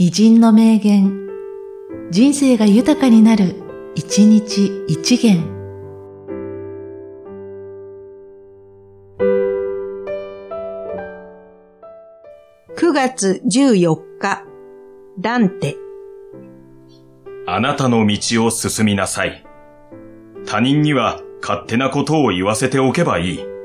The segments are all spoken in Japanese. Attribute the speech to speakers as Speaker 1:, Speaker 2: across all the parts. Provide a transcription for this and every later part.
Speaker 1: 偉人の名言、人生が豊かになる、一日一元。
Speaker 2: 9月14日、ダンテ。
Speaker 3: あなたの道を進みなさい。他人には勝手なことを言わせておけばいい。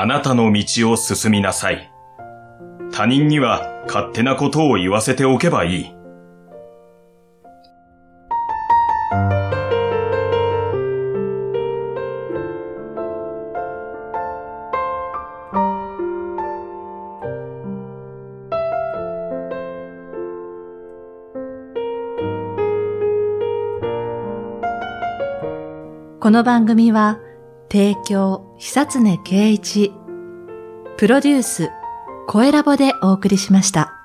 Speaker 3: あなたの道を進みなさい。他人には勝手なことを言わせておけばいい。
Speaker 1: この番組は、提供、久常圭一、プロデュース、声ラボでお送りしました。